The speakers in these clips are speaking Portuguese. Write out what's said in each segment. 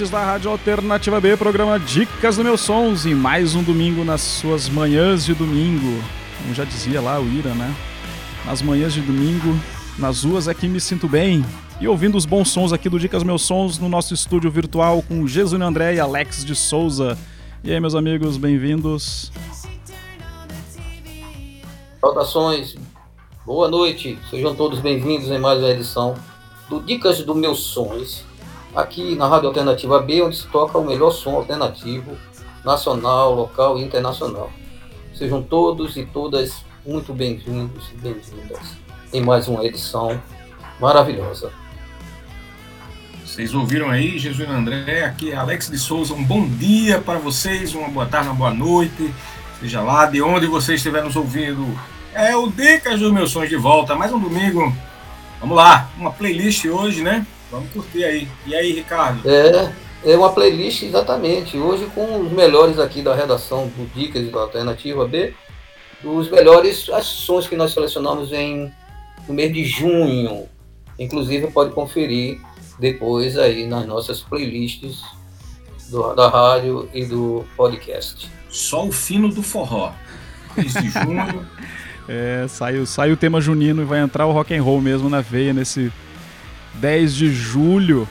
ouvintes da Rádio Alternativa B, programa Dicas do Meus Sons, em mais um domingo nas suas manhãs de domingo. Como já dizia lá o Ira, né? Nas manhãs de domingo, nas ruas é que me sinto bem. E ouvindo os bons sons aqui do Dicas Meus Sons no nosso estúdio virtual com Jesus André e Alex de Souza. E aí, meus amigos, bem-vindos. Saudações, boa noite, sejam todos bem-vindos em mais uma edição do Dicas do Meus Sons aqui na Rádio Alternativa B, onde se toca o melhor som alternativo, nacional, local e internacional. Sejam todos e todas muito bem-vindos e bem-vindas em mais uma edição maravilhosa. Vocês ouviram aí, Jesus André, aqui é Alex de Souza, um bom dia para vocês, uma boa tarde, uma boa noite, seja lá de onde vocês estiverem nos ouvindo. É o Dicas dos Meus Sonhos de volta, mais um domingo. Vamos lá, uma playlist hoje, né? Vamos curtir aí. E aí, Ricardo? É, é uma playlist exatamente. Hoje com os melhores aqui da redação do Dicas e da Alternativa B, os melhores ações que nós selecionamos em no mês de junho. Inclusive pode conferir depois aí nas nossas playlists do, da rádio e do podcast. Só o fino do forró. Mês de junho. é, sai, sai o tema junino e vai entrar o rock and roll mesmo na veia nesse 10 de julho.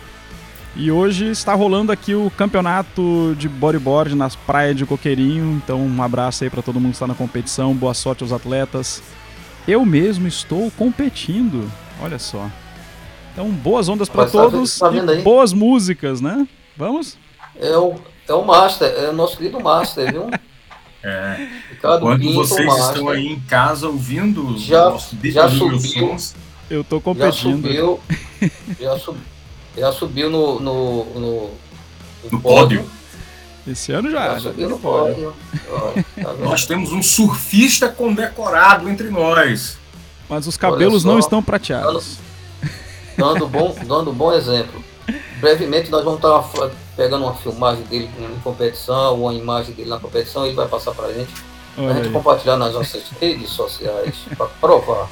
E hoje está rolando aqui o campeonato de bodyboard nas praias de Coqueirinho. Então, um abraço aí para todo mundo que está na competição. Boa sorte aos atletas. Eu mesmo estou competindo. Olha só. Então, boas ondas para tá todos tá e boas músicas, né? Vamos? É o, é o Master, é o nosso querido Master, viu? É. Ricardo Quando Pinto, vocês Master. estão aí em casa ouvindo já, já subiu, eu tô competindo. Já subiu, já, sub, já subiu no, no, no, no pódio. Esse ano já. Já subiu no pódio. Tá nós temos um surfista condecorado entre nós. Mas os cabelos só, não estão prateados. Dando, dando, bom, dando bom exemplo. Brevemente nós vamos estar pegando uma filmagem dele em competição, uma imagem dele na competição, ele vai passar pra gente. Olha a gente aí. compartilhar nas nossas redes sociais para provar.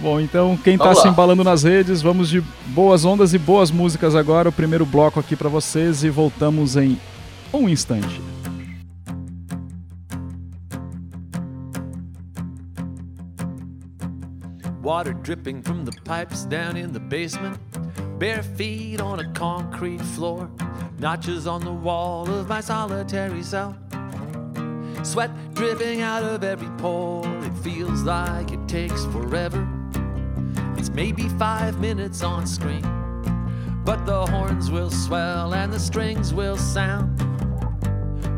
Bom, então quem está se embalando nas redes, vamos de boas ondas e boas músicas agora. O primeiro bloco aqui para vocês e voltamos em um instante. Water dripping from the pipes down in the basement. Bare feet on a concrete floor. Notches on the wall of my solitary cell. Sweat dripping out of every pore. It feels like it takes forever. It's maybe five minutes on screen, but the horns will swell and the strings will sound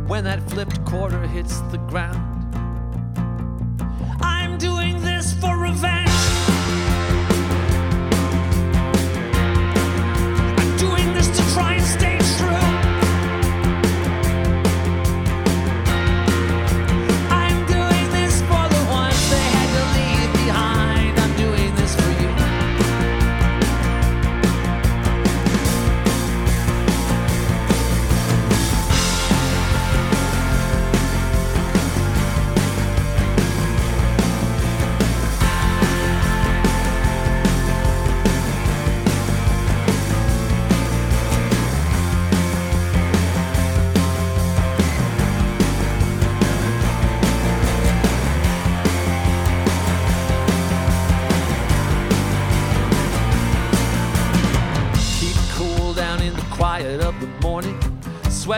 when that flipped quarter hits the ground. I'm doing this for revenge.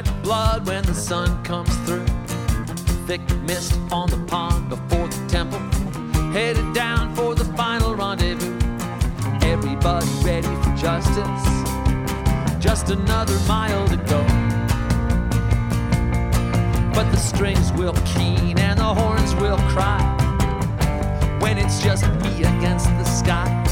Sweat blood when the sun comes through. Thick mist on the pond before the temple. Headed down for the final rendezvous. Everybody ready for justice. Just another mile to go. But the strings will keen and the horns will cry. When it's just me against the sky.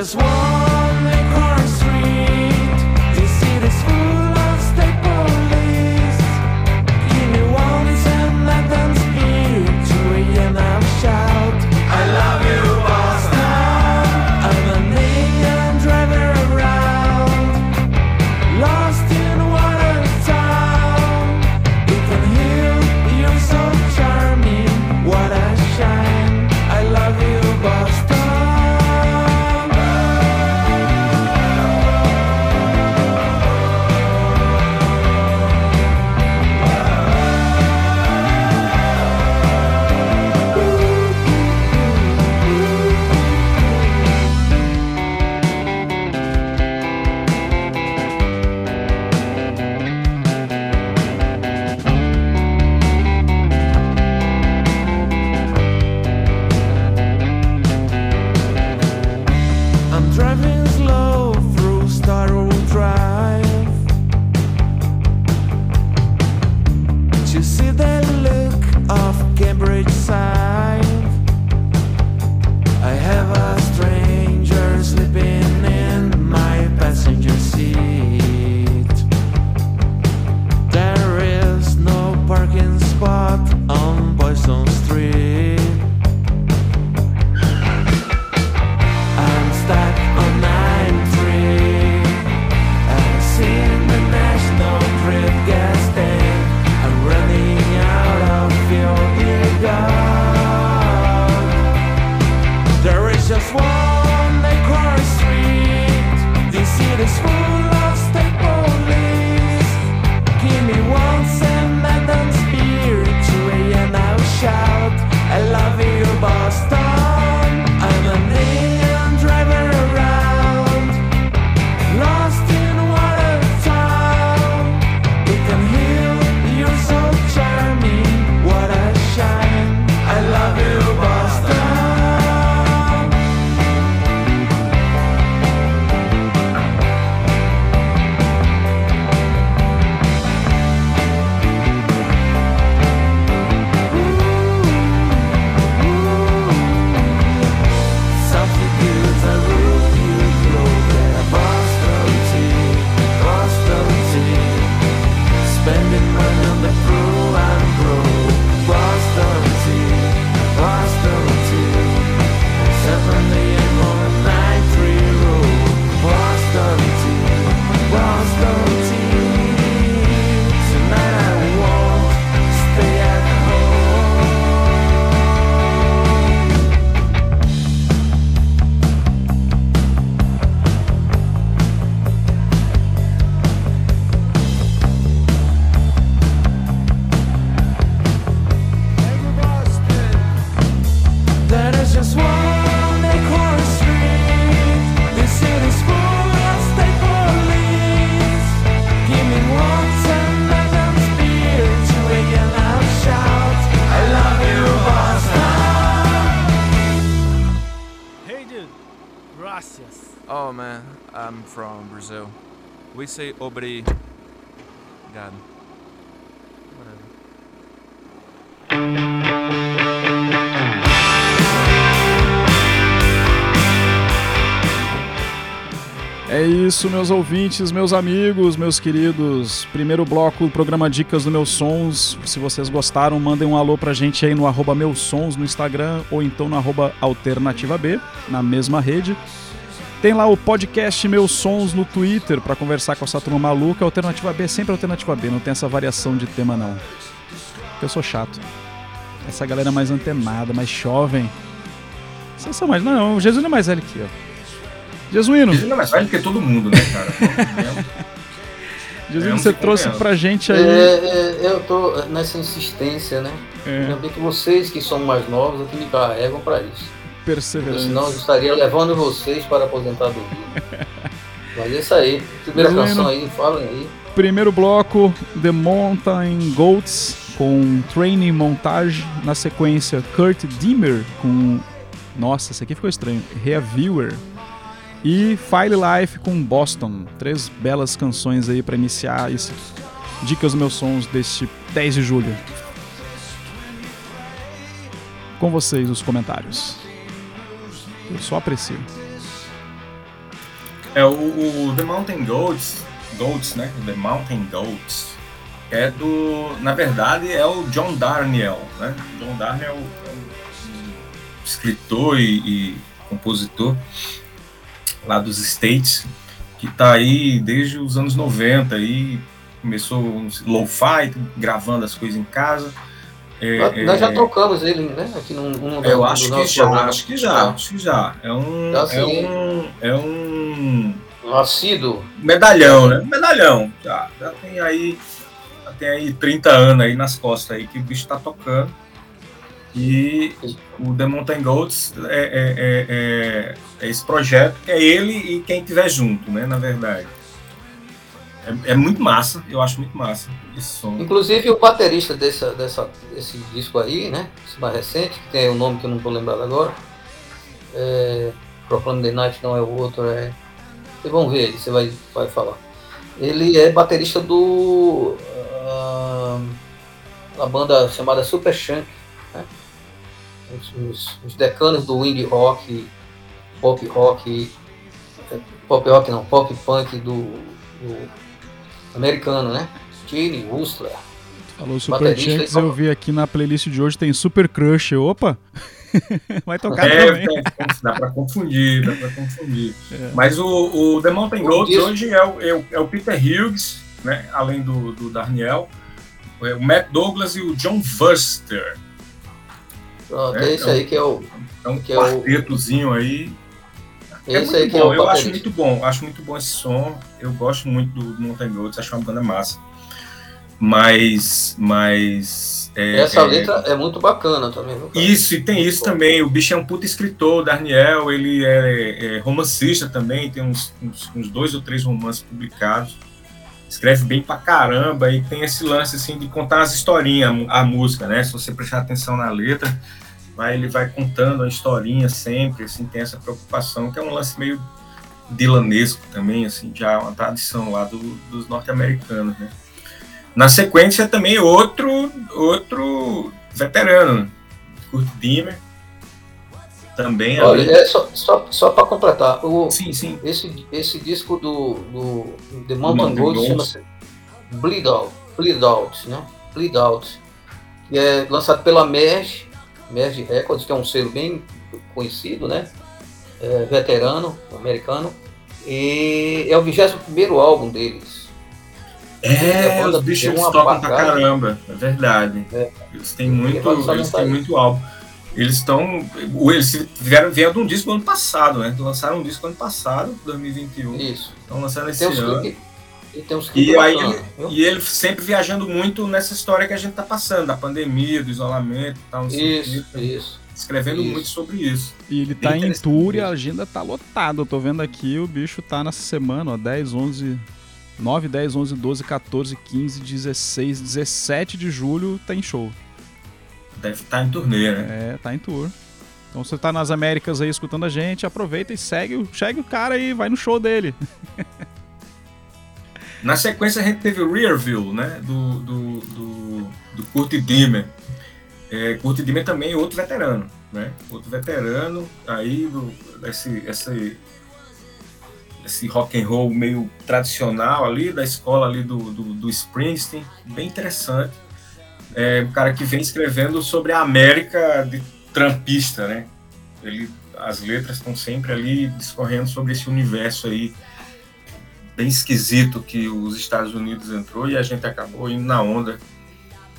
just want Obrigado. Whatever. É isso, meus ouvintes, meus amigos, meus queridos. Primeiro bloco do programa Dicas do Meus Sons. Se vocês gostaram, mandem um alô pra gente aí no arroba Meus Sons no Instagram ou então no arroba Alternativa B, na mesma rede. Tem lá o podcast Meus Sons no Twitter para conversar com essa turma maluca. Alternativa B é sempre Alternativa B, não tem essa variação de tema não. Eu sou chato. Essa galera mais antenada, mais jovem. Vocês são mais. Não, o Jesus não é mais velho que eu. Jesuíno, Ele não é mais velho que todo mundo, né, cara? Jesuíno, É um você trouxe convenhamos. pra gente É, aí. é, eu tô nessa insistência, né? É. Ainda bem que vocês que são mais novos é que me carregam para isso. Porque Perseverança. senão estaria levando vocês para a aposentadoria. Mas é isso aí. Primeira canção aí, falem aí. Primeiro bloco, The Mountain Goats com Training Montage. Na sequência, Kurt Dimmer com. Nossa, esse aqui ficou estranho. Reviewer. E File Life com Boston. Três belas canções aí pra iniciar esse Dicas dos Meus Sons deste 10 de julho. Com vocês os comentários. Eu só aprecio. É, o, o The Mountain Goats, Goats, né? The Mountain Goats, é do. Na verdade, é o John Darnielle, né? John Darnielle é um, um escritor e, e compositor lá dos States, que tá aí desde os anos 90 aí. Começou uns lo-fi, gravando as coisas em casa. É, Nós, é, já trocamos ele, né? Aqui num, num eu do- acho que já, acho que já, acho que já. É um, Já é sim. um, é um assíduo. medalhão, né? Medalhão. Já, já tem aí, já tem aí 30 anos aí nas costas aí que o bicho tá tocando. E o The Mountain Goats é, é, é, é- é esse projeto que é ele e quem tiver junto, né? Na verdade. É, é muito massa, eu acho muito massa esse som. Inclusive o baterista dessa, desse disco aí, né? Esse mais recente, que tem o nome que eu não estou lembrado agora. É, Proclaim the Night não é o outro, é. Vocês vão ver aí, você vai, vai falar. Ele é baterista do. uma banda chamada Super Shank, né? Os, os- os decanos do indie rock, pop rock, pop rock não, pop punk do, do americano, né? Gene Wustler. Falou Super só- eu vi aqui na playlist de hoje tem Super Crush. Opa! Vai tocar É, também. é, dá pra confundir, dá pra confundir. É. Mas o, o The Mountain Goats hoje é o, é o- é o Peter Hughes, né? Além do, do é o Matt Douglas e o John Vuster. Pronto, É, é esse é um- aí que é o. É um Que é o- quartetozinho aí. É Esse muito é bom, eu acho muito bom, acho muito bom esse som. Eu gosto muito do, Mountain Goats, acho uma banda massa. Mas, mas é, Essa é- letra é muito bacana também. Isso, e tem isso também. O bicho é um puta escritor, o Darniel, ele é, é romancista também, tem uns, uns, uns dois ou três romances publicados. Escreve bem pra caramba e tem esse lance assim de contar as historinhas, a música, né? Se você prestar atenção na letra, vai, ele vai contando a historinha sempre, assim, tem essa preocupação, que é um lance meio dilanesco também, assim, já uma tradição lá do- dos norte-americanos, né? Na sequência também outro outro veterano, Kurt Dimmer, também Olha, além- é só, só, só para completar, o, sim, sim, esse, esse disco do, do The Mountain Gold chama-se Bleed Out, Bleed Out, né? Bleed Out, que é lançado pela Merge, Merge Records, que é um selo bem conhecido, né? É, veterano, americano, e é o 21 álbum deles. É, os bichos eles tocam pra caramba, é verdade. É. Eles têm muito, eles têm muito álbum. Eles estão. Eles vieram, vieram de um disco ano passado, né? Lançaram um disco ano passado, 2021. Isso. Estão lançando esse ano. E tem uns E aí, e ele sempre viajando muito nessa história que a gente tá passando, da pandemia, do isolamento e tal. não sei o Isso, quê. isso. Escrevendo Isso. muito sobre isso. E ele tá em tour e a agenda tá lotada. Eu tô vendo aqui, o bicho tá nessa semana, ó, 10, 11, 9, 10, 11, 12, 14, 15, 16, 17 de julho tem show. Deve estar em turnê, né? É, tá em tour. Então você tá nas Américas aí escutando a gente, aproveita e segue, o- segue o cara aí, vai no show dele. Na sequência a gente teve o né? Do, do, do, do Kurt Dimmer. É, Kurt Dimmer também é outro veterano, né? Outro veterano aí do, desse, esse, esse rock and roll meio tradicional ali, da escola ali do, do, do Springsteen, bem interessante. É um cara que vem escrevendo sobre a América de trampista, né? Ele, as letras estão sempre ali discorrendo sobre esse universo aí bem esquisito que os Estados Unidos entrou e a gente acabou indo na onda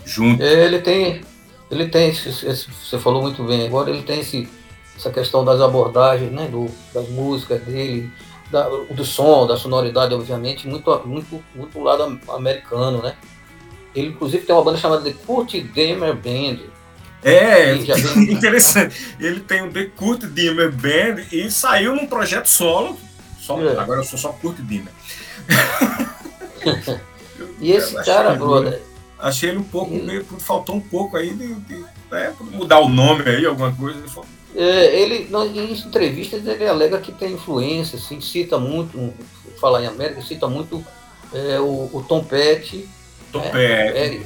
junto. Ele tem, ele tem esse, esse- você falou muito bem agora, ele tem esse, essa questão das abordagens, né, do, das músicas dele, da- do som, da sonoridade, obviamente, muito, muito, muito lado am- americano, né? Ele, inclusive, tem uma banda chamada The Kurt Demer Band. É, interessante. Ele tem o The Kurt Dimmer Band e saiu num projeto solo. Só, É. Agora eu sou só Kurt Dimmer. E esse cara, ele- brother, Achei ele um pouco, Hum. meio, faltou um pouco aí de, de né, mudar o nome aí, alguma coisa. Ele É, ele, em entrevistas, ele alega que tem influência, assim, cita muito, falar em América, cita muito é, o, o Tom Petty, Tom É, Petty.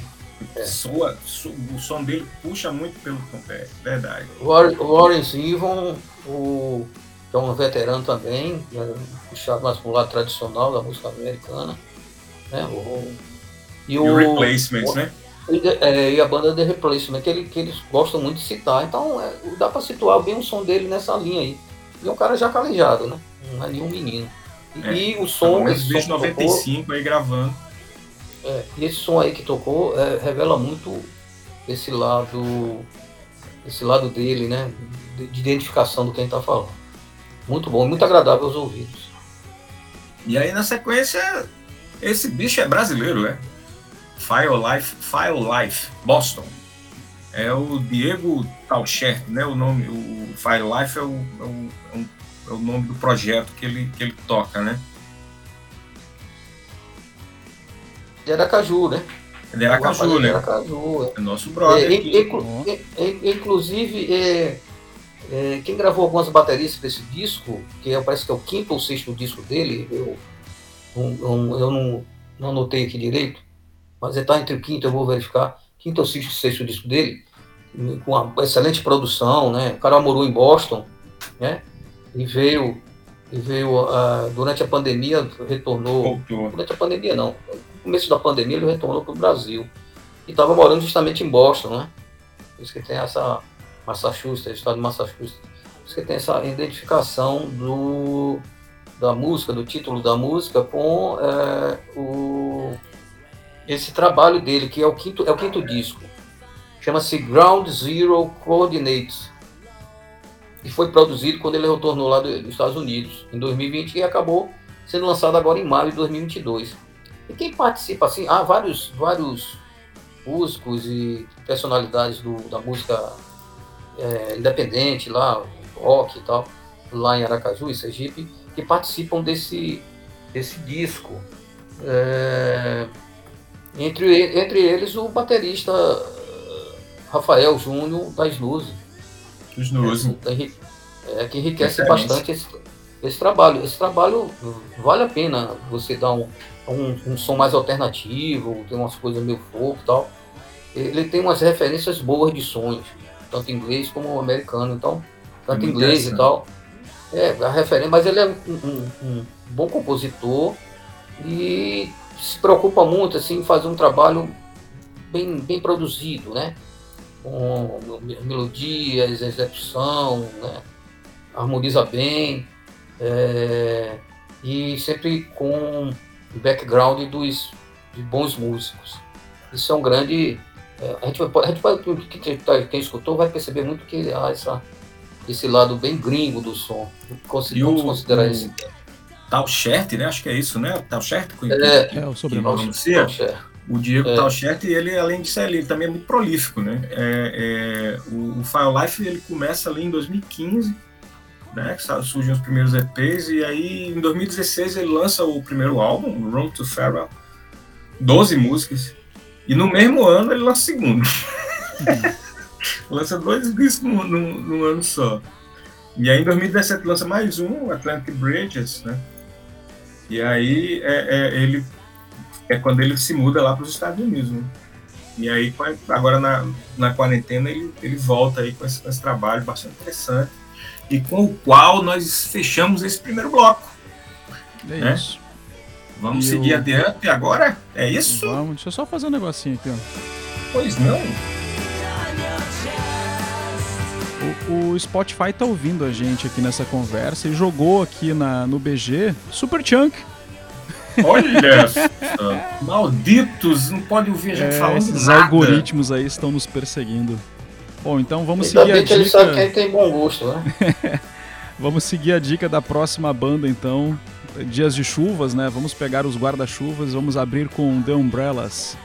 é, Soa- so- o som dele puxa muito pelo Tom Petty, verdade. Warren Warren Zevon, o, é um veterano também, né, puxado mais para o lado tradicional da música americana, né, o, e E o, o Replacements, né? e, é, e a banda The Replacement, que, ele, que eles gostam muito de citar, então é, dá para situar bem o som dele nessa linha aí. E é um cara já calejado, né, não é nenhum menino. E, É, e o som, Mas esse desde som que tocou, 95 aí gravando. É, e esse som aí que tocou é, revela muito esse lado, esse lado dele, né? De, de identificação do quem está falando. Muito bom, muito agradável aos ouvidos. E aí na sequência, esse bicho é brasileiro, né? File Life, File Life, Boston. É o Diego Tauchert, né? O nome, o File Life é o, é o, é o- é o nome do projeto que ele, que ele toca, né? De Aracaju, né? Ele era Caju, de né? Aracaju, é. É nosso brother. É, é, é, inclusive, é, é, quem gravou algumas baterias para esse disco, que é, parece que é o quinto ou sexto disco dele, eu, um- eu não, não anotei aqui direito, mas está entre o quinto, eu vou verificar, quinto ou sexto, sexto disco dele, com uma excelente produção, né? O cara morou em Boston, né? E veio, e veio ah, durante a pandemia, retornou Voltou. durante a pandemia não. No começo da pandemia ele retornou para o Brasil. E estava morando justamente em Boston, né? Por isso que tem essa Massachusetts, estado de Massachusetts. Que tem essa identificação do, da música, do título da música com é, o, esse trabalho dele, que é o quinto, é o quinto disco. Chama-se Ground Zero Coordinates. E foi produzido quando ele retornou lá do- dos Estados Unidos, em 2020, e acabou sendo lançado agora em maio de 2022. E quem participa, assim, há vários, vários músicos e personalidades do, da música é, independente lá, rock e tal, lá em Aracaju, em Sergipe, que participam desse, desse disco. É, entre, e- entre eles o baterista eh, Rafael Júnior da Snooze. Os Nose. É, é, que enriquece Referência. bastante esse, esse trabalho. Esse trabalho vale a pena você dar um, um, um som mais alternativo, tem umas coisas meio folk e tal. Ele tem umas referências boas de sons, tanto inglês como americano, então, tanto Muito inglês e tal. É, a referência, mas ele é um, um- um bom compositor e se preocupa muito assim, em fazer um trabalho bem, bem produzido, né? Com me- melodias, execução, né? harmoniza bem é, e sempre com o background dos de bons músicos. Isso é um grande. É, a gente vai, a gente vai quem, quem- escutou vai perceber muito que há essa, esse lado bem gringo do som. E o, Vamos considerar o esse. Tauchert, né? Acho que é isso, né? Tauchert, que, É. que, É o que sobrenome. O Diego É. Tauchert, ele, além disso, ele também é muito prolífico, né? É, é, o, o File Life, ele começa ali em 2015, né? Surgem os primeiros EPs, e aí em 2016 ele lança o primeiro álbum, o Room to Farewell, 12 músicas, e no mesmo ano ele lança o segundo. lança dois discos num, num, num ano só. E aí em 2017 lança mais um, Atlantic Bridges, né? E aí é, é, ele é quando ele se muda lá para os Estados Unidos. Né? E aí agora na, na quarentena ele, ele volta aí com esse, com esse trabalho bastante interessante e com o qual nós fechamos esse primeiro bloco. É né? isso. Vamos E seguir eu- adiante agora? É isso? Vamos, deixa eu só fazer um negocinho aqui, ó. Pois não. O, o Spotify tá ouvindo a gente aqui nessa conversa e jogou aqui na, no BG Super Chunk. Olha só. Malditos, não pode ouvir a gente É, falando esses nada. algoritmos aí estão nos perseguindo. Bom, então vamos Ainda seguir a que ele sabe dica. quem tem bom gosto, né? Vamos seguir a dica da próxima banda, então. Dias de chuvas, né? Vamos pegar os guarda-chuvas, vamos abrir com The Umbrellas.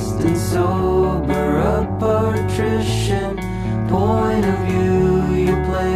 And sober. A patrician point of view. You play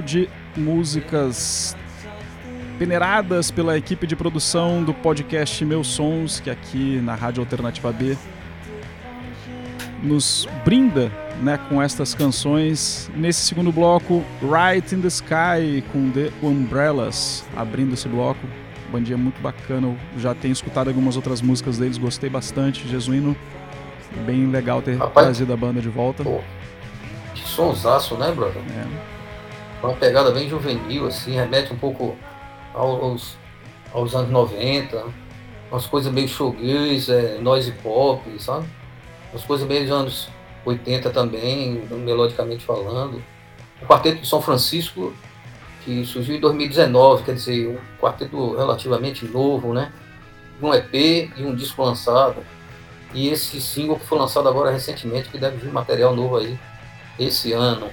bloco de músicas peneiradas pela equipe de produção do podcast Meus Sons, que aqui na Rádio Alternativa B nos brinda né, com estas canções. Nesse segundo bloco, Right in the Sky com The Umbrellas, abrindo esse bloco. Bandinha muito bacana, eu já tenho escutado algumas outras músicas deles, gostei bastante. Jesuíno, bem legal ter Rapaz. trazido a banda de volta. Pô, que sonsaço, né, brother? É. Uma pegada bem juvenil, assim, remete um pouco aos, aos anos 90, umas coisas meio showgaze, é, noise pop, sabe? Umas coisas meio dos anos 80 também, melodicamente falando. O Quarteto de São Francisco, que surgiu em 2019, quer dizer, um quarteto relativamente novo, né? Um EP e um disco lançado. E esse single que foi lançado agora recentemente, que deve vir material novo aí esse ano.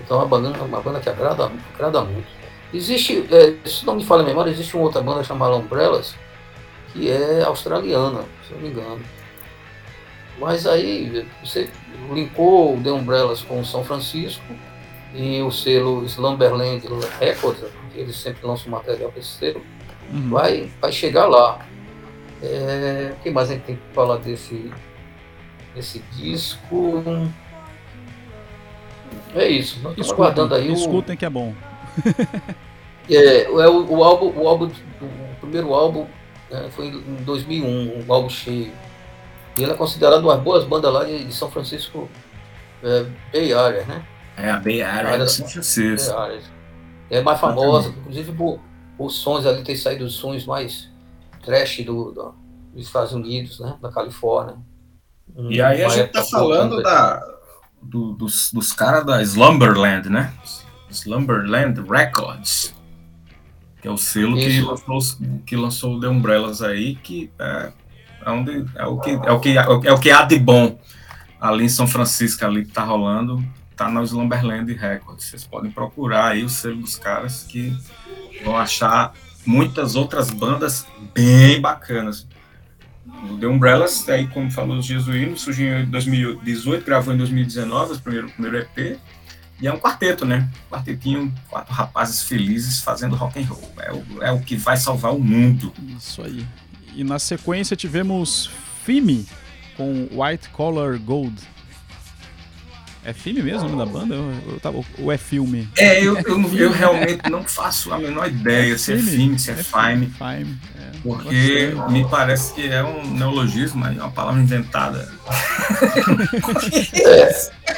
Então é uma banda, uma banda que agrada, agrada muito. Existe, é, se não me falha a memória, existe uma outra banda chamada Umbrellas, que é australiana, se eu não me engano. Mas aí você linkou o The Umbrellas com o São Francisco e o selo Slumberland Records, eles sempre lançam material para esse selo, Uhum. vai, vai chegar lá. É, o que mais a gente tem que falar desse, nesse disco. É isso. Nós estamos Escutem, aguardando aí o, escutem que é bom. é, é o, o álbum, o álbum, o primeiro álbum né, foi em 2001, um álbum cheio. E ele é considerado uma das boas bandas lá de, de São Francisco é, Bay Area, né? É a Bay Area de São Francisco. Bay Area. É mais famosa, inclusive por os sons ali ter saído os sons mais trash do, do- dos Estados Unidos, né? Da Califórnia. E aí a gente tá falando da, do- dos, dos caras da Slumberland, né? Slumberland Records. Que é o selo que lançou, que lançou o The Umbrellas aí, que é, é, onde, é, o que, é, o que, é o que há de bom ali em São Francisco, ali que tá rolando, tá na Slumberland Records. Vocês podem procurar aí o selo dos caras que vão achar muitas outras bandas bem bacanas. O The Umbrellas, aí como falou o Jesuíno, surgiu em 2018, gravou em 2019 o primeiro, primeiro EP. E é um quarteto, né? Quartetinho, quatro rapazes felizes fazendo rock and roll. É o, é o que vai salvar o mundo. Isso aí. E na sequência tivemos Fime com White Collar Gold. É filme mesmo o nome da banda? Eu, ou é filme? É, eu, eu, realmente não faço a menor ideia se é filme, se é fime, Fime. É, porque gostei. me parece que é um neologismo, é uma palavra inventada.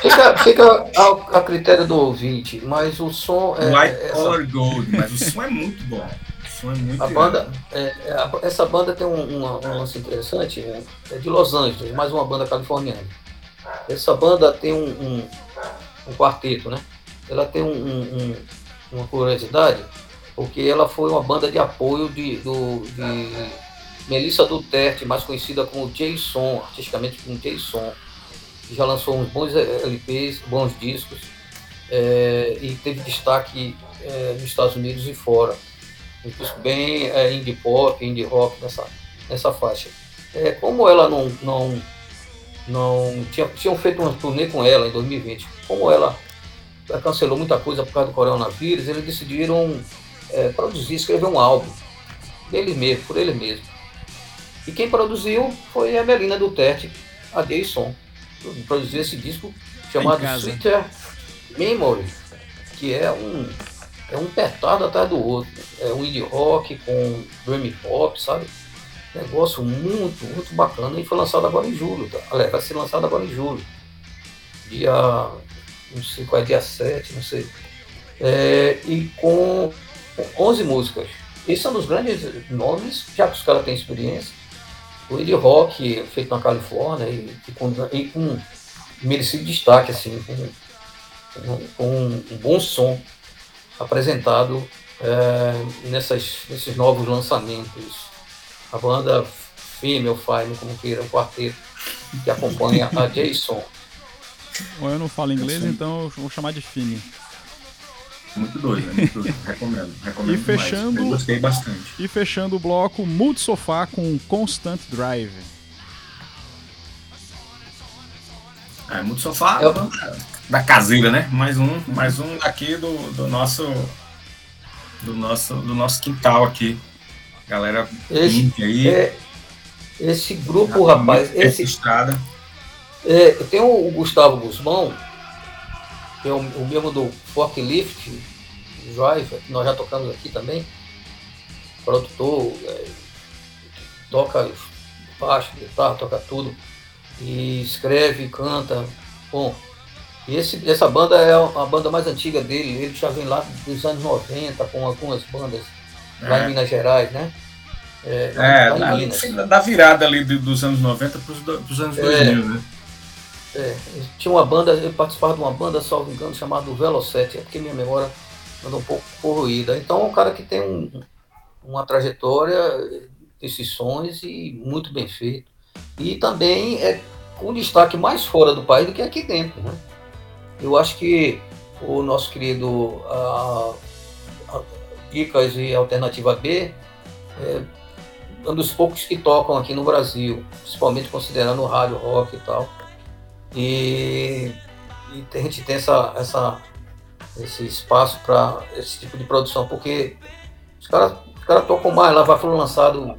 Fica, fica a, a critério do ouvinte, mas o som é. White essa- Collar Gold, mas o som é muito bom. O som é muito A banda, é, é, a- essa banda tem um, uma- um lance interessante, né? é de Los Angeles, mais uma banda californiana. Essa banda tem um, um, um quarteto, né? Ela tem um, um- um- uma curiosidade, porque ela foi uma banda de apoio de, do, de Melissa Duterte, mais conhecida como Jason, artisticamente como Jason, que já lançou uns bons LPs, bons discos, é, e teve destaque é, nos Estados Unidos e fora um disco bem é, indie pop, indie rock nessa, nessa faixa. Como ela não, não, não tinha, tinham feito uma turnê com ela em 2020, como ela cancelou muita coisa por causa do coronavírus, eles decidiram é, produzir, escrever um álbum dele mesmo, por ele mesmo. E quem produziu foi a Melina Duterte, a Jason, produziu esse disco chamado. Sweeter Memory, que é um é um petado atrás do outro. É um indie rock com dream pop, sabe? Negócio muito, muito bacana. E foi lançado agora em julho, tá? Aliás, vai ser lançado agora em julho. Dia. Não sei qual é dia 7, não sei. É, e com 11 músicas. Esse é um dos grandes nomes, já que os caras têm experiência. O indie rock feito na Califórnia e, e com, e com merecido destaque, assim, com, com- com um bom som apresentado é, nessas, nesses novos lançamentos. A banda Female Fine, como queira, um quarteto que acompanha a Jason. Ou eu não falo inglês, então eu vou chamar de Fime. Muito doido, é muito doido. Recomendo, recomendo. E demais. fechando- Eu gostei bastante. E fechando o bloco, Mood Sofá com Constant Drive. É, muito sofá Eu- da caseira, né? Mais um, mais um aqui do, do nosso do nosso do nosso quintal aqui. Galera Esse, aí. é, esse grupo, rapaz, esse, estrada. É, tem o, o Gustavo Guzmão, que é o, o mesmo do Forklift Drive, que nós já tocamos aqui também. Produtor, é, toca baixo, guitarra, toca tudo. E escreve, canta. Bom, e esse, essa banda é a banda mais antiga dele. Ele já vem lá dos anos 90 com algumas bandas lá em É, Minas Gerais, né? É, é, Minas. da virada ali do- dos anos 90 para os anos É. 2000, né? É, tinha uma banda, eu participava de uma banda, salvo engano, chamada Velocete, é porque minha memória anda um pouco corroída. Então é um cara que tem um- uma trajetória desses sons e muito bem feito. E também é com destaque mais fora do país do que aqui dentro. Né? Eu acho que o nosso querido ah, ah, Dicas e Alternativa B é um dos poucos que tocam aqui no Brasil, principalmente considerando o rádio rock e tal. E, e a gente tem essa, essa, esse espaço para esse tipo de produção, porque os caras os caras tocam mais, lá vai foram lançado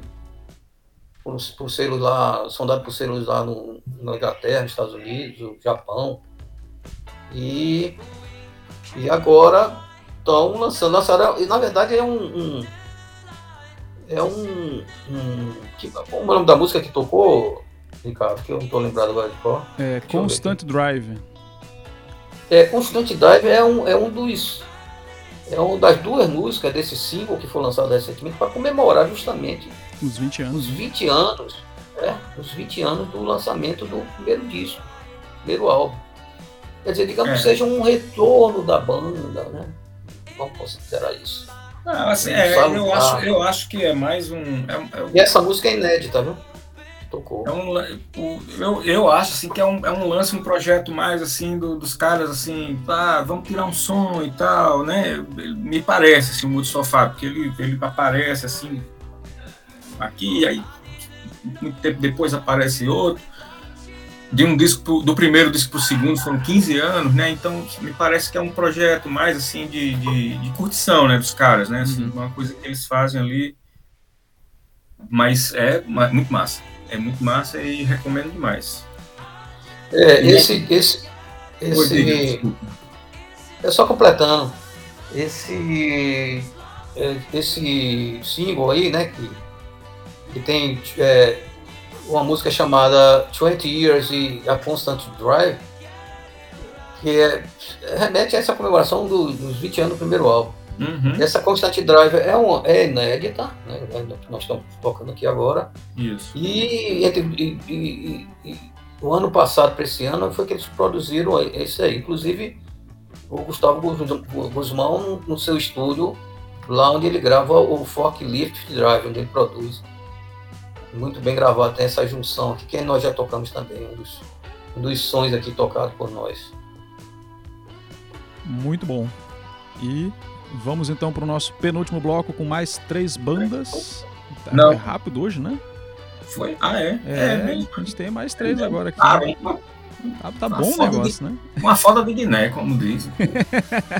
por, por selos lá, sondado por selos lá no, na Inglaterra, nos Estados Unidos, no Japão. E, e agora estão lançando, e na verdade é um, um- é um, um como é o nome da música que tocou, Ricardo, que eu não estou lembrado agora de qual. É Constant Drive. É, Constant Drive é um, é um dos. É uma das duas músicas desse single que foi lançado recentemente para comemorar justamente Uns 20 anos. os 20 anos, é, os 20 anos do lançamento do primeiro disco, primeiro álbum. Quer dizer, digamos É. que seja um retorno da banda, né? Vamos considerar isso. Ah, assim, é, eu, acho, eu acho que é mais um. É, é um- E essa música é inédita, viu? Tocou. é um o- eu, eu acho assim, que é um, é um lance, um projeto mais assim do- dos caras assim, ah, vamos tirar um som e tal, né? Me parece assim, o Mudo Sofá, porque ele, ele aparece assim aqui, aí muito tempo depois aparece outro. De um disco pro- do primeiro disco pro segundo foram 15 anos, né? Então me parece que é um projeto mais assim de, de, de curtição, né, dos caras, né? Assim, Uhum. Uma coisa que eles fazem ali. Mas é muito massa. É muito massa e recomendo demais. É, esse, esse, diga, esse, é só completando. Esse, é, esse single aí, né, que, que tem é, uma música chamada 20 Years e A Constant Drive, que é, remete a essa comemoração do- dos 20 anos do primeiro álbum. Uhum, Essa Constant Drive é, uma, é inédita, né, nós estamos tocando aqui agora, isso. e, e- e- e- e o ano passado para esse ano foi que eles produziram esse aí. Inclusive, o Gustavo Guz- Guzmão, no, seu estúdio, lá onde ele grava o Forklift Drive, onde ele produz. Muito bem gravado, tem essa junção aqui, que nós já tocamos também, um dos, um dos sons aqui tocados por nós. Muito bom. E vamos então para o nosso penúltimo bloco com mais três bandas. Tá Não. é rápido hoje, né? Foi? Ah, é? É, mesmo. a gente tem mais três agora aqui. Ah, Tá, tá bom o negócio, né? uma foda de Guiné, como dizem.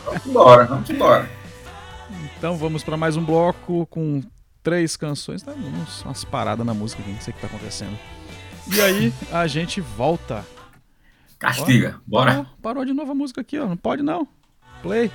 vamos embora, vamos embora. Então vamos para mais um bloco com três canções. Tá uns- umas paradas na música aqui, não sei o que tá acontecendo. E aí a gente volta. Castiga, bora. Parou, parou de novo a música aqui, ó. Não pode não. Play.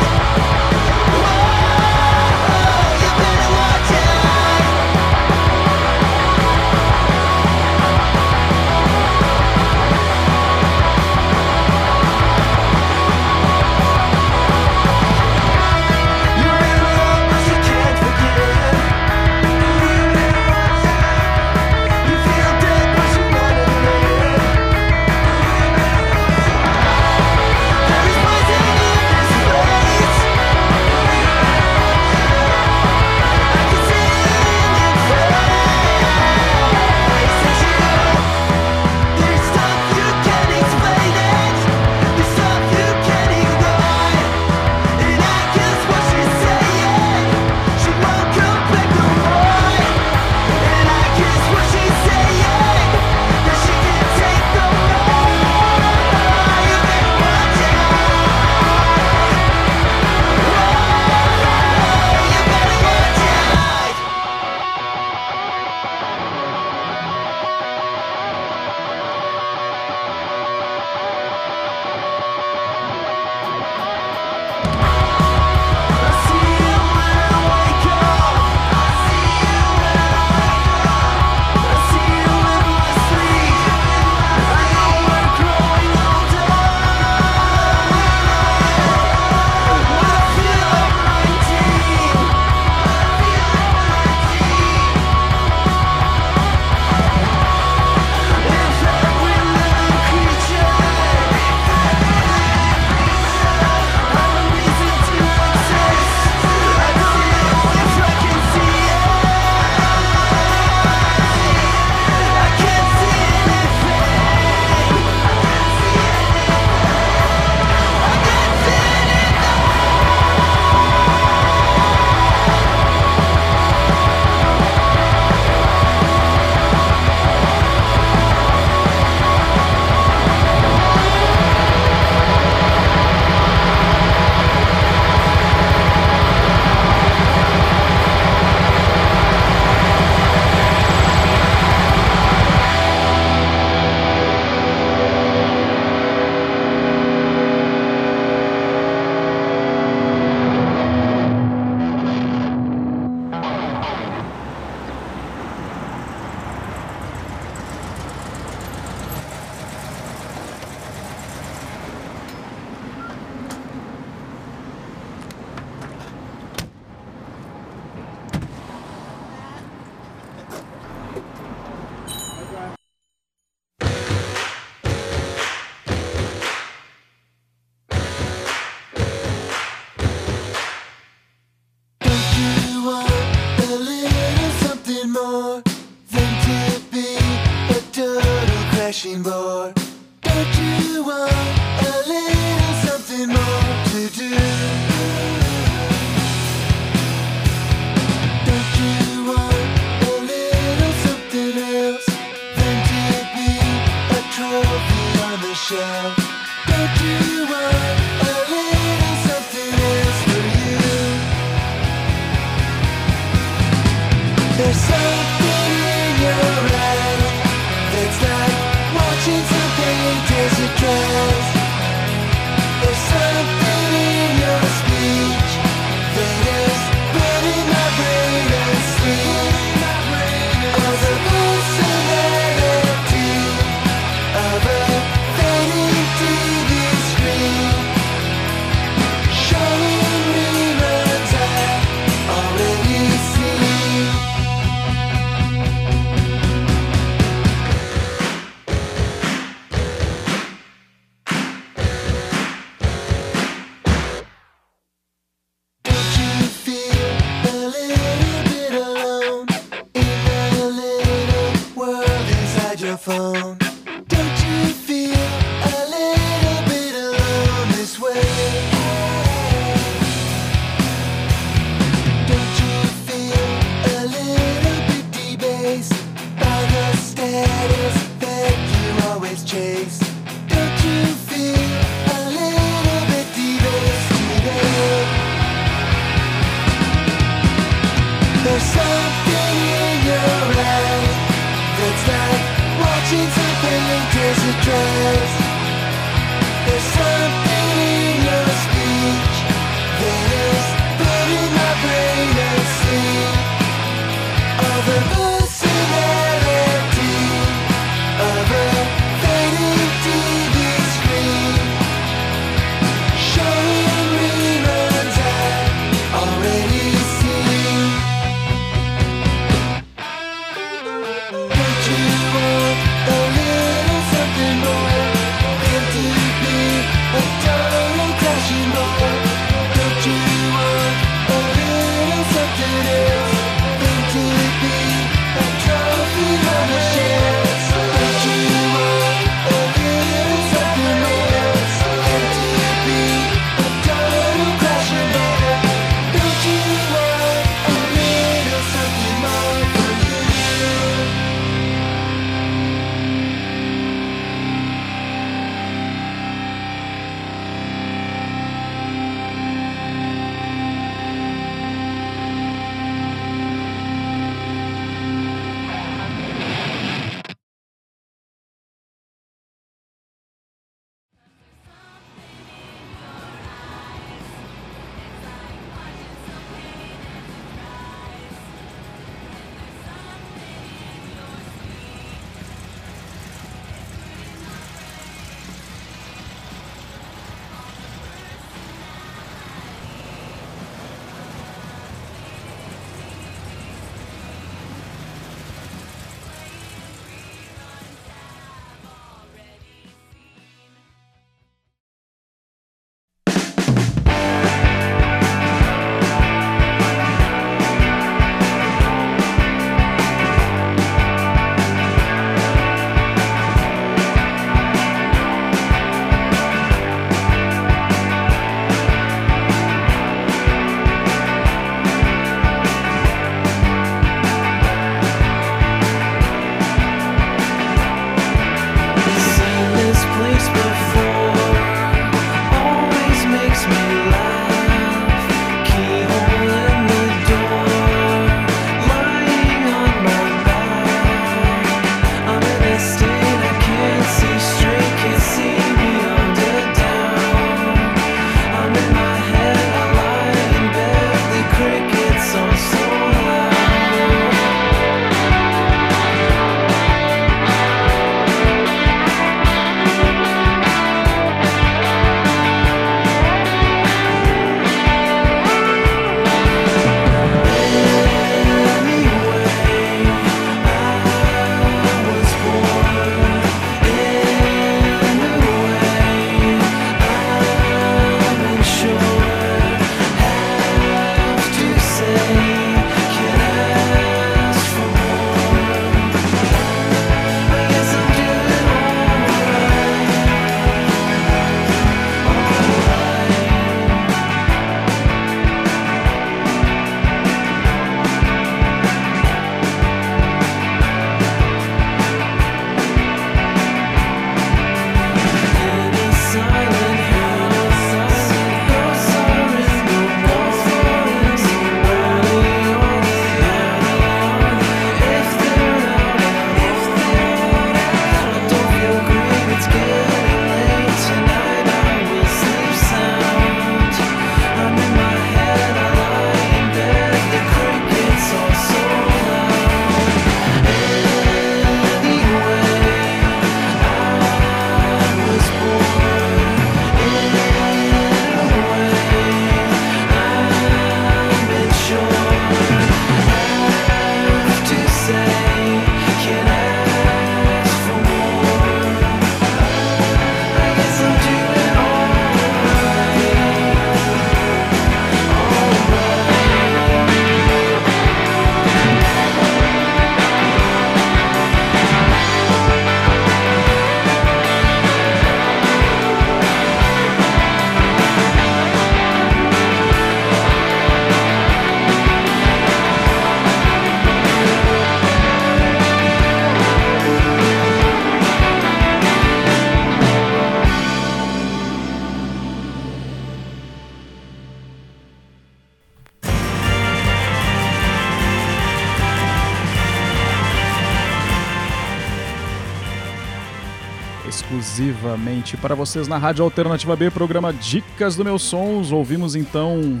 Para vocês na Rádio Alternativa B, programa Dicas do Meus Sons. Ouvimos então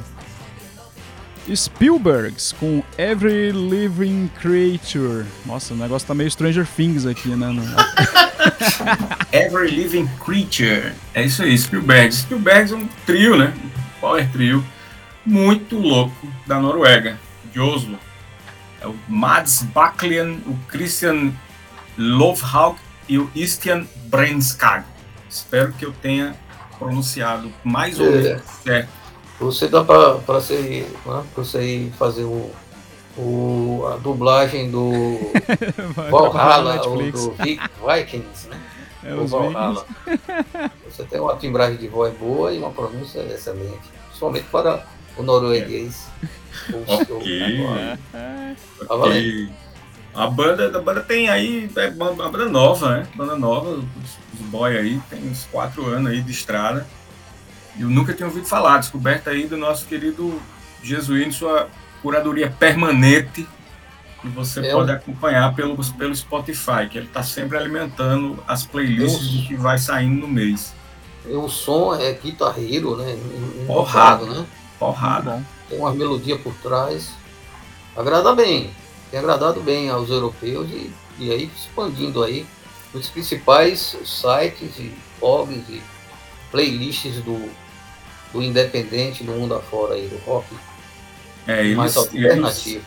Spielbergs com Every Living Creature. Nossa, o negócio tá meio Stranger Things aqui, né? Every Living Creature. É isso aí, Spielberg. Spielberg é um trio, né? Um power trio muito louco da Noruega, de Oslo. É o Mads Baklian, o Christian Lovhaug e o Istian Brenskag. Espero que eu tenha pronunciado mais ou É. menos certo. Você dá pra, pra você, ir, né, pra você ir fazer o, o, a dublagem do Valhalla ou do Vi- Vikings, né? É, o Valhalla. Você tem uma timbragem de voz boa e uma pronúncia excelente. Principalmente para o norueguês. O seu- Ok. Tá valendo. A banda, a banda tem aí, é banda nova, né? Banda nova, os, boy aí, tem uns quatro anos aí de estrada. E eu nunca tinha ouvido falar, descoberta aí do nosso querido Jesuíno, sua curadoria permanente, que você É pode acompanhar pelo, pelo Spotify, que ele está sempre alimentando as playlists Eu- do que vai saindo no mês. O som é guitarreiro, né? Porrada. Invocado, né? Porrada. bom. Tem umas melodias por trás. Agrada bem. Tem agradado bem aos europeus e, e aí expandindo aí os principais sites e blogs e playlists do, do independente do mundo afora aí, do rock É, eles, mais eles, alternativo.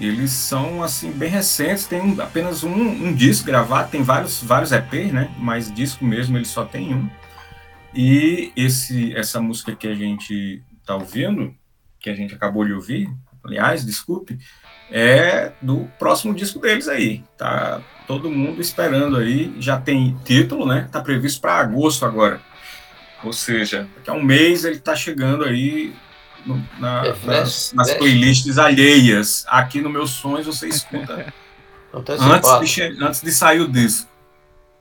Eles são assim bem recentes, tem apenas um, um disco gravado, tem vários vários EPs, né? Mas disco mesmo ele só tem um. E esse essa música que a gente tá ouvindo, que a gente acabou de ouvir, aliás, desculpe, é do próximo disco deles aí. Tá todo mundo esperando aí, já tem título, né? Tá previsto para agosto agora. Ou seja, daqui a um mês ele tá chegando aí no- na- É, nas, nas playlists alheias. Aqui no Meus Sonhos você escuta antes, Antecipado. de, che- antes de sair o disco.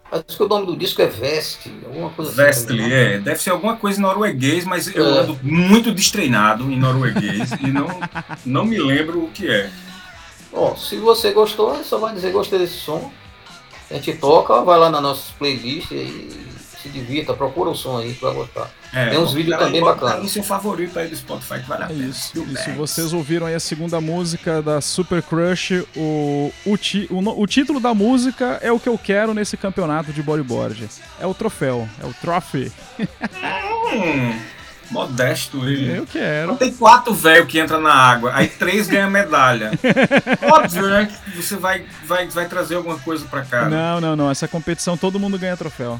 Acho que o nome do disco é Vest, alguma coisa assim. Vestly, também, né? é. Deve ser alguma coisa em norueguês, mas eu É. ando muito destreinado em norueguês e não, não me lembro o que é. Bom, se você gostou, só vai dizer gostei desse som. A gente toca, vai lá nas nossas playlists e se divirta, procura o som aí vai gostar. É, Tem uns vídeos também bacanas. no seu favorito aí do Spotify que vale a É pena. isso. E se vocês ouviram aí a segunda música da Super Crush, o, o, ti- o o título da música é o que eu quero nesse campeonato de bodyboard. É o troféu, é o trophy. Modesto ele. Eu quero. Tem quatro velhos que entram na água, aí três ganham medalha. Óbvio, né? Que você vai, vai, vai trazer alguma coisa pra cá. Não, não, não. Essa competição todo mundo ganha troféu.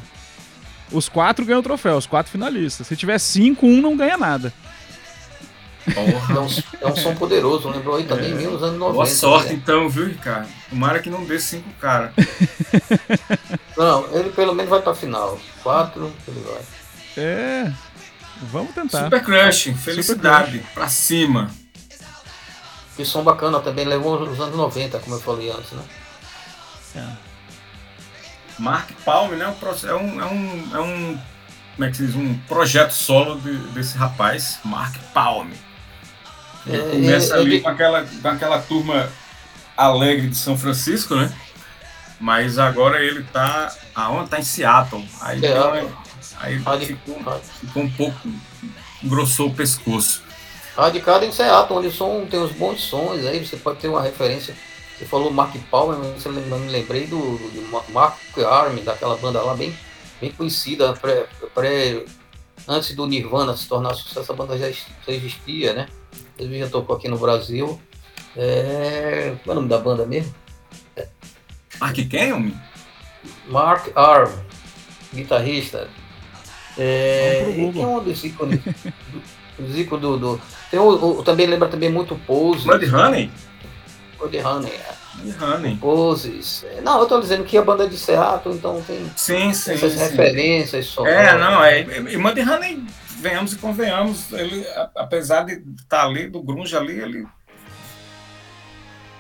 Os quatro ganham troféu, os quatro finalistas. Se tiver cinco, um não ganha nada. Porra. É um, é um som poderoso, lembrou aí também, meio nos anos 90. Boa sorte né? então, viu, Ricardo? Tomara que não dê cinco cara. Não, ele pelo menos vai pra final. Quatro, ele vai. É. Vamos tentar. Super Crush, felicidade, pra cima. E som bacana também, levou os anos 90, como eu falei antes, né? Mark Palme, né? proce- É um, é um, é um, como é que se diz? Um projeto solo de- desse rapaz, Mark Palme. Ele É, começa é, é ali com, aquela, com aquela turma alegre de São Francisco, né? Mas agora ele tá. Aonde? Tá em Seattle. Aí, É, uma- aí Radi- ficou, ficou um pouco. engrossou o pescoço. Radicado em Seattle, onde o som tem uns bons sons, aí você pode ter uma referência. Você falou Mark Palmer, mas lembra- me lembrei do, do, do Ma- Mark Army, daquela banda lá bem, bem conhecida, pré, pré- antes do Nirvana se tornar sucesso, a banda já, ex- já existia, né? Ele já tocou aqui no Brasil. É... Qual é o nome da banda mesmo? Mark Canyon? Mark Arm, guitarrista. É, e tem um dos ícones. do- Os ícones do. do- tem o, o- também lembra também muito Pose. Blood Honey? Blood Honey. é. Honey. Poses. É, Não, eu tô dizendo que a banda é de Seattle, então tem Sim, sim. essas sim. referências só. É, não, é. E Muddy Honey, venhamos e convenhamos, ele, apesar de estar ali do grunge ali, ele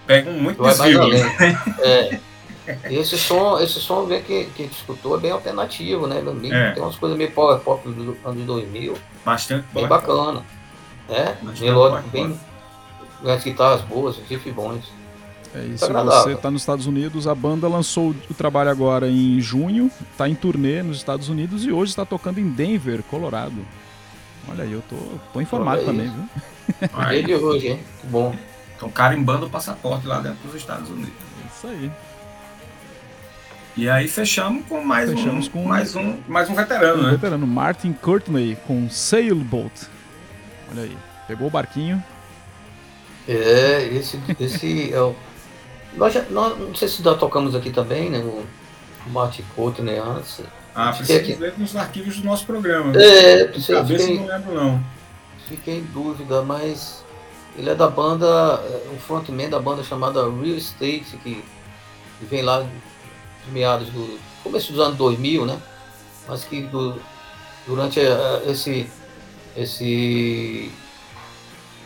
pega muito Vai mais desvio. além. né? É. E esse som, esse som bem que, que a gente escutou é bem alternativo, né? Bem- É. Tem umas coisas meio power pop dos anos 2000. Bastante Bem bacana. É, Bastante melódico, bem. As guitarras boas, riffs bons. É isso, se agradável. você tá nos Estados Unidos, a banda lançou o trabalho agora em junho, tá em turnê nos Estados Unidos e hoje está tocando em Denver, Colorado. Olha aí, eu tô, tô informado Olha também, viu? Aí, Ele hoje, hein? Que bom. Estão carimbando o passaporte lá dentro dos Estados Unidos. É isso aí. E aí fechamos com mais Fechamos um, com- mais um, mais um veterano, O né? veterano Martin Courtney com Sailboat. Olha aí, pegou o barquinho. É, esse, esse é o. Nós, já, nós não sei se já tocamos aqui também, né? O Martin Couto, né? Antes. Ah, é precisa aqui. ver nos arquivos do nosso programa. É, De precisa, cabeça fiquei, não lembro não. fiquei em dúvida, mas ele é da banda, é, um frontman da banda chamada Real Estate, que, vem lá meados do. começo dos anos 2000, né? Mas que do- durante eh, esse. esse.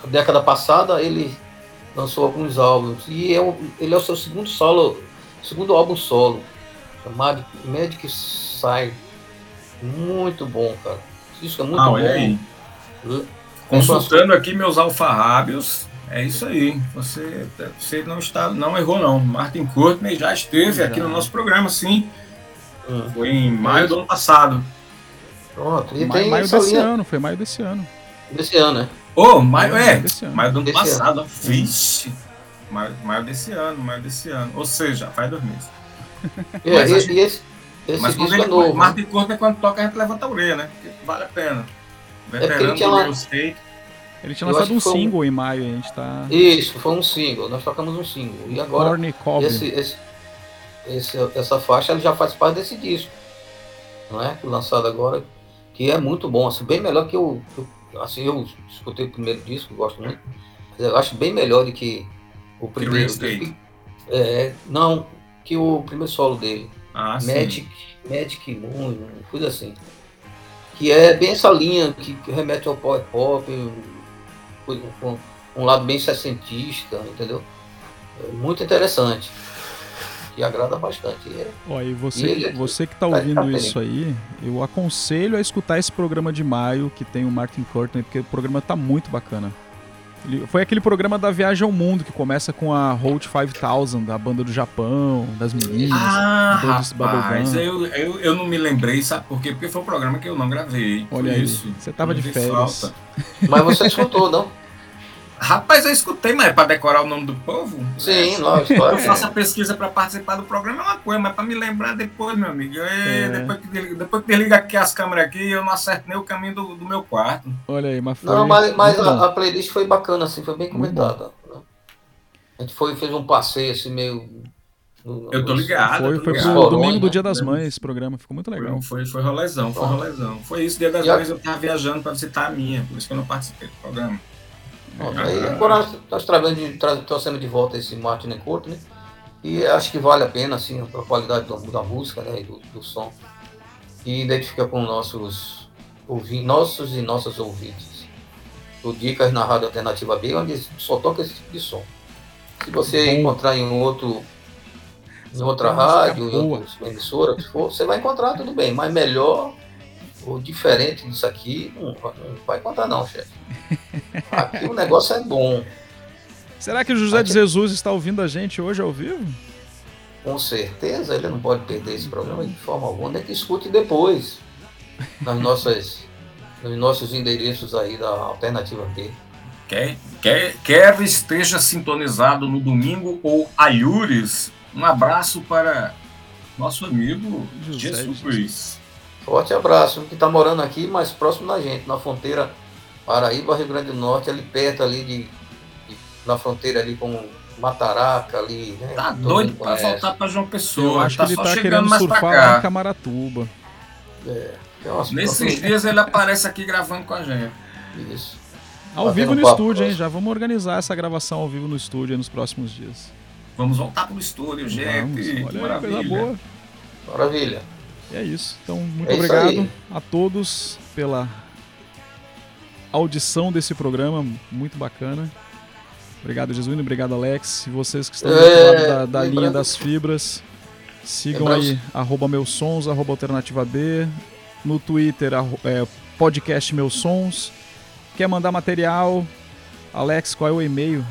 a década passada ele lançou alguns álbuns. E é o, ele é o seu segundo solo, segundo álbum solo, chamado Magic Side. Muito bom, cara. Isso é muito ah, bom. Consultando aqui meus alfarrábios, é isso aí. Você, você não está, não errou não. Martin Courtney já esteve Já. aqui no nosso programa, sim. Hum. Foi em maio do ano passado. Pronto. E Ma- tem maio essa desse linha ano, foi maio desse ano. desse ano, né? Ô, maio é. Ano. Maio do ano Desse passado. Vixe. Maio, maio desse ano, maio desse ano. Ou seja, faz dois meses. É, Mas e, acho- e esse, esse Mas quando disco ele, é novo. Martin Courtney, quando toca, a gente levanta a orelha, né? Porque vale a pena. porque Veterano tinha do real. Ele tinha lançado um foi um- single em maio, a gente tá. Isso, foi um single. Nós tocamos um single. E agora, Corny Cobb. esse, esse, esse- essa faixa ele já faz parte desse disco. Não é? Lançado agora. Que é muito bom. Assim, bem melhor que o. Assim, eu escutei o primeiro disco, gosto muito. Mas eu acho bem melhor do que o primeiro disco. É, não, que o primeiro solo dele. Ah, sim. Magic, Magic Moon, coisa assim. Que é bem essa linha que, que remete ao power pop, um, com um lado bem sessentista, entendeu? É muito interessante. Que agrada bastante. É, Ó, e você, E ele- você que tá Vai ouvindo isso aí, eu aconselho a escutar esse programa de maio que tem o Martin Courtney, porque o programa tá muito bacana. Ele- foi aquele programa da Viagem ao Mundo que começa com a Holt 5000, da banda do Japão, das meninas. Ah, Todos rapaz, eu, eu, eu não me lembrei, sabe por quê? Porque foi um programa que eu não gravei. Olha aí, isso. você tava de férias. falta. Mas você escutou, não? Rapaz, eu escutei, mas é pra decorar o nome do povo? Sim, É, lógico. Eu faço a pesquisa pra participar do programa é uma coisa, mas pra me lembrar depois, meu amigo. é, É. Depois, que desliga, depois que desliga aqui as câmeras aqui, eu não acerto nem o caminho do, do meu quarto. Olha aí, mas foi Não, mas, mas a, a playlist foi bacana, assim, foi bem comentada. A gente foi, fez um passeio assim meio. Eu tô ligado. Foi, tô foi ligado. pro domingo do? Dia das Mães esse programa, ficou muito legal. Foi, foi rolezão, foi rolezão. Foi isso, dia das E a- mães eu tava viajando pra visitar a minha, por isso que eu não participei do programa. Pronto, aí agora nós, nós trazendo de, tra- trouxemos de volta esse Martin Courtney e acho que vale a pena, assim, a qualidade do- da música né, e do, do som. E identifica com nossos, ouvi, nossos e nossas ouvintes. Do Dicas na Rádio Alternativa B, onde só toca esse tipo de som. Se você encontrar em outro. Em outra rádio, em outra emissora, for, você vai encontrar tudo bem, mas melhor ou diferente disso aqui, não, não vai encontrar não, chefe. Aqui o negócio é bom. Será que o José de Jesus está ouvindo a gente hoje ao vivo? Com certeza ele não pode perder esse programa de forma alguma, nem que escute depois nas nossas, nos nossos endereços aí da Alternativa B. Quer, quer, quer esteja sintonizado no domingo ou alhures, um abraço para nosso amigo José Jesus. Forte abraço, que está morando aqui mais próximo da gente, na fronteira Paraíba, Rio Grande do Norte, ali perto ali de, de- na fronteira ali com Mataraca ali, né? Tá Todo doido para voltar para João Eu Pessoa. acho tá que ele só tá chegando mais pra surfar lá em cá. Camaratuba. É Nesses dias ele aparece aqui gravando com a gente. Isso. Ao Batendo vivo no papo, estúdio, hein? Já vamos organizar essa gravação ao vivo no estúdio aí nos próximos dias. Vamos voltar pro estúdio, gente. Vamos, que olha aí, coisa maravilha. boa. Maravilha. E é isso. Então, muito É obrigado a todos pela audição desse programa, muito bacana. Obrigado, Jesuíno. Obrigado, Alex. E vocês que estão do outro lado da, da linha das fibras, sigam Lembrando- aí, arroba meus sons, arroba alternativa B. No Twitter, arro- é, podcast meus sons. Quer mandar material? Alex, qual é o e-mail?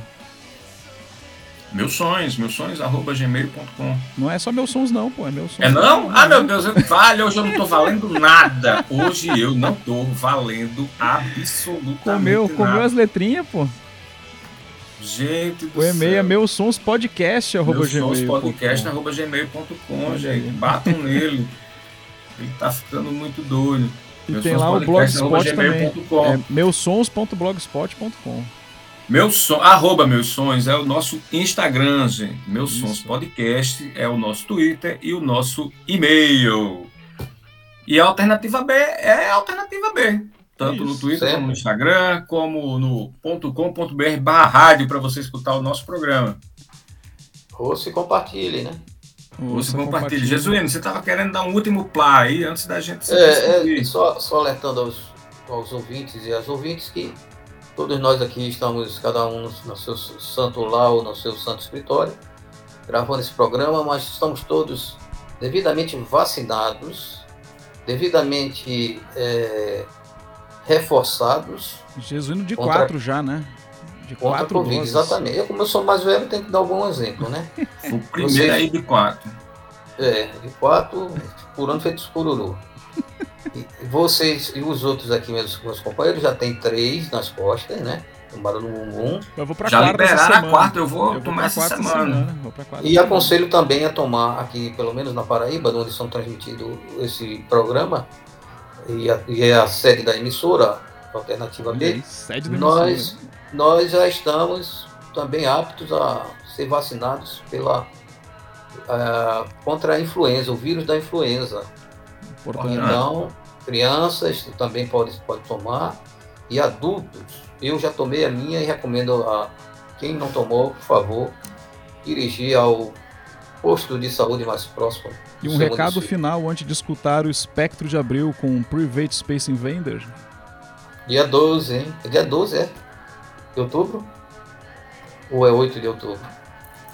Meus sonhos, meus sonhos, arroba gmail.com. Não é só meus sons, não, pô. É meus sons. É não? Ah, meu Deus, eu falho, hoje eu não tô valendo nada. Hoje eu não tô valendo absolutamente Comeu, nada. comeu as letrinhas, pô. Gente do O e-mail é meus sons podcast, arroba Meus sons gmail. podcast, arroba gmail.com, gente. Batam nele. Ele tá ficando muito doido. E Meus tem sons lá o blogspot também. É meusons.blogspot.com. Meu som, arroba meus sonhos é o nosso Instagram, gente. Meus Isso. sons podcast é o nosso Twitter e o nosso e-mail. E a alternativa B é a alternativa B. Tanto no Isso, Twitter certo. como no Instagram, como no .com.br barra rádio para você escutar o nosso programa. Ou se compartilhe, né? Você compartilha. Jesuíno, você estava querendo dar um último plá aí antes da gente se É, é, só, só alertando aos, aos ouvintes e às ouvintes que todos nós aqui estamos, cada um no, seu santo lar ou no seu santo escritório, gravando esse programa, mas estamos todos devidamente vacinados, devidamente é, reforçados Jesuíno de Contra- 4 já, né? De contra 4 Covid. doses. Exatamente. Eu, como eu sou mais velho, tenho que dar algum exemplo, né? O primeiro Vocês- aí de quatro. É, de quatro, por ano feito cururu. E vocês e os outros aqui, meus, meus companheiros, já tem três nas costas, né? Tomaram no bumbum. Eu vou pra Já liberaram a semana. quarta, eu vou Eu vou tomar essa semana. Quarta E semana. aconselho também a tomar aqui, pelo menos na Paraíba, onde são transmitidos esse programa, e, a- e é a sede da emissora, Alternativa B, aí, nós, nós já estamos também aptos a ser vacinados pela ah, contra a influenza, o vírus da influenza. Portanto, Então, crianças também podem pode tomar e adultos. Eu já tomei a minha e recomendo a quem não tomou, por favor, dirigir ao posto de saúde mais próximo. E um recado município. final antes de escutar o Espectro de Abril com Private Space Invader. Dia 12, hein? É dia 12, é? De outubro? Ou é 8 de outubro?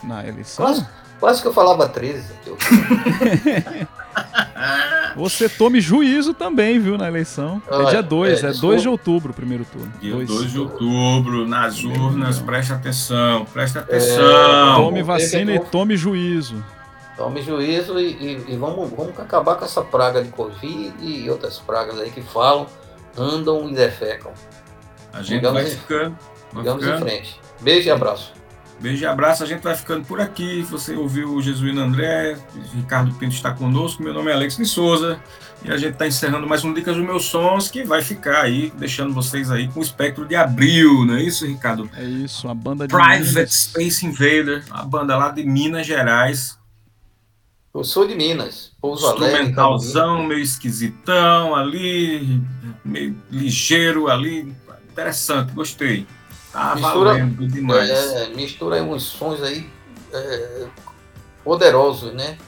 Na eleição. Quase, quase que eu falava 13 de outubro. Você tome juízo também, viu, na eleição. É Olha, dia 2, é, é 2 desculpa. de outubro o primeiro turno. Dia Dois. 2 de outubro, nas urnas, presta atenção, presta É, atenção. Tome Não, vacina e tome juízo. Tome juízo e, e- e vamos, vamos acabar com essa praga de Covid e outras pragas aí que falam, andam e defecam. A gente Digamos vai em- ficando. Vai Digamos em frente. Beijo e abraço. Beijo e abraço, a gente vai ficando por aqui. Você ouviu o Jesuíno André, Ricardo Pinto está conosco, meu nome é Alex de Souza e a gente está encerrando mais um Dicas dos Meus Sons que vai ficar aí, deixando vocês aí com o espectro de abril, não é isso, Ricardo? É isso, a banda de Private Minas. Space Invader, a banda lá de Minas Gerais, Eu sou de Minas, Pouso Alegre. Campinas. instrumentalzão, meio esquisitão ali, meio ligeiro ali, interessante, gostei. Tá Mistura- valendo demais. É, mistura aí uns sons aí é, poderosos, né?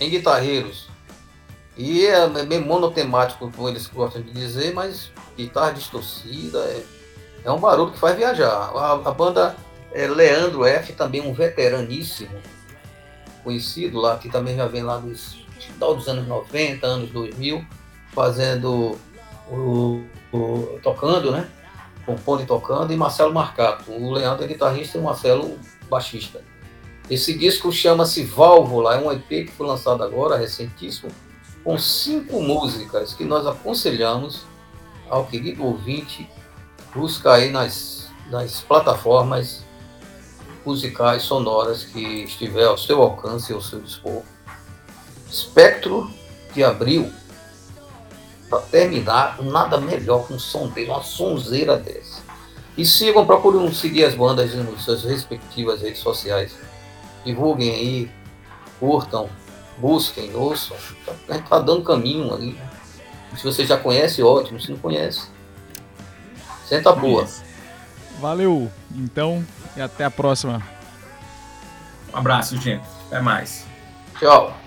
Em guitarreiros. E é bem monotemático, como eles gostam de dizer, mas guitarra distorcida é, é um barulho que faz viajar. A, a banda é Leandro F, também um veteraníssimo, conhecido lá, que também já vem lá dos, final dos anos 90, anos 2000, fazendo o, o- tocando, né? Compondo e tocando, e Marcelo Marcato. O Leandro é guitarrista e o Marcelo baixista. Esse disco chama-se Válvula, é um EP que foi lançado agora, recentíssimo, com cinco músicas que nós aconselhamos ao querido ouvinte buscar aí nas, nas plataformas musicais sonoras que estiver ao seu alcance e ao seu dispor. Espectro de Abril, para terminar, nada melhor que um som dele, uma sonzeira dessa. E sigam, procurem seguir as bandas nas suas respectivas redes sociais. Divulguem aí, curtam, busquem, ouçam. A gente tá dando caminho ali. Se você já conhece, ótimo. Se não conhece, senta boa. Valeu, então, e até a próxima. Um abraço, gente. Até mais. Tchau.